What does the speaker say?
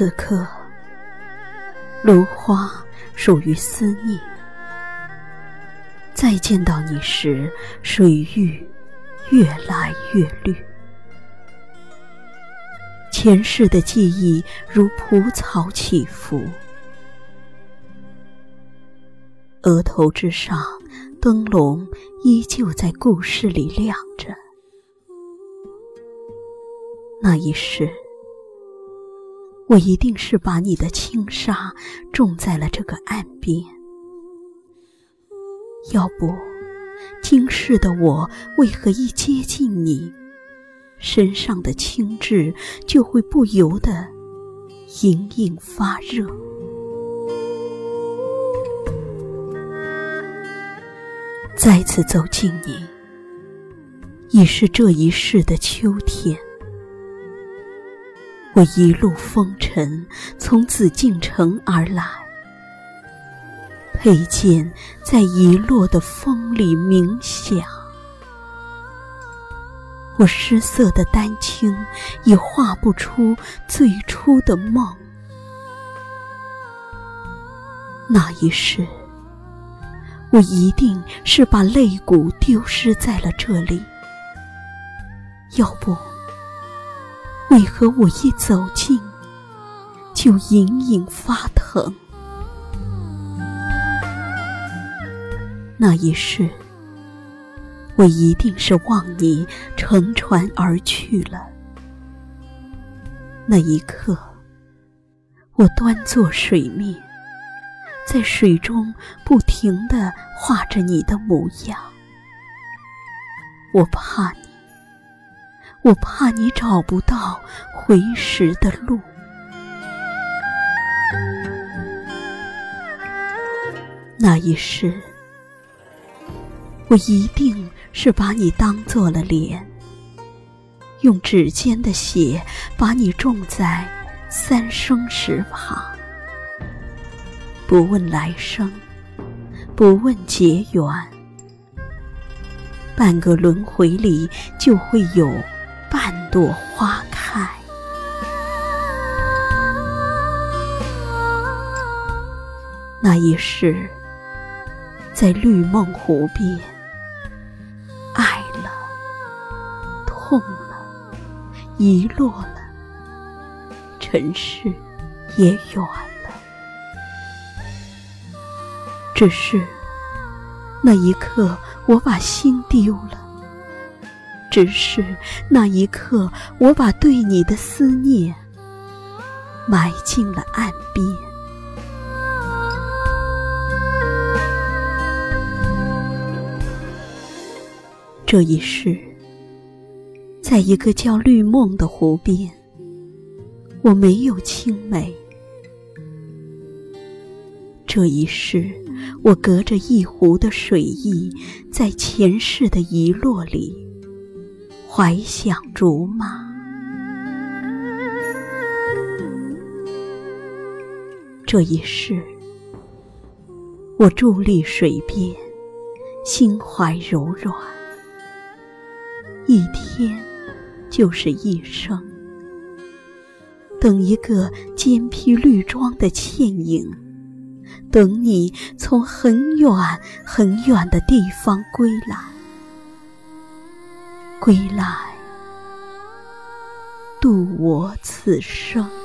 此刻，芦花属于思念。再见到你时，水域越来越绿。前世的记忆如蒲草起伏，额头之上，灯笼依旧在故事里亮着。那一世，我一定是把你的轻纱种在了这个岸边。要不，今世的我为何一接近你，身上的青痣就会不由得隐隐发热？再次走近你，已是这一世的秋天。我一路风尘，从紫禁城而来，佩剑在遗落的风里鸣响。我失色的丹青，已画不出最初的梦。那一世，我一定是把肋骨丢失在了这里。要不。为何我一走近，就隐隐发疼？那一世，我一定是望你乘船而去了。那一刻，我端坐水面，在水中不停地画着你的模样。我怕你。我怕你找不到回时的路。那一世，我一定是把你当做了莲，用指尖的血把你种在三生石旁，不问来生，不问结缘，半个轮回里就会有。朵花开，那一世，在绿梦湖边，爱了，痛了，遗落了，尘世也远了。只是那一刻，我把心丢了。只是那一刻，我把对你的思念埋进了岸边。这一世，在一个叫绿梦的湖边，我没有青梅。这一世，我隔着一湖的水意，在前世的遗落里。怀想竹马，这一世，我伫立水边，心怀柔软。一天就是一生，等一个肩披绿装的倩影，等你从很远很远的地方归来。归来，度我此生。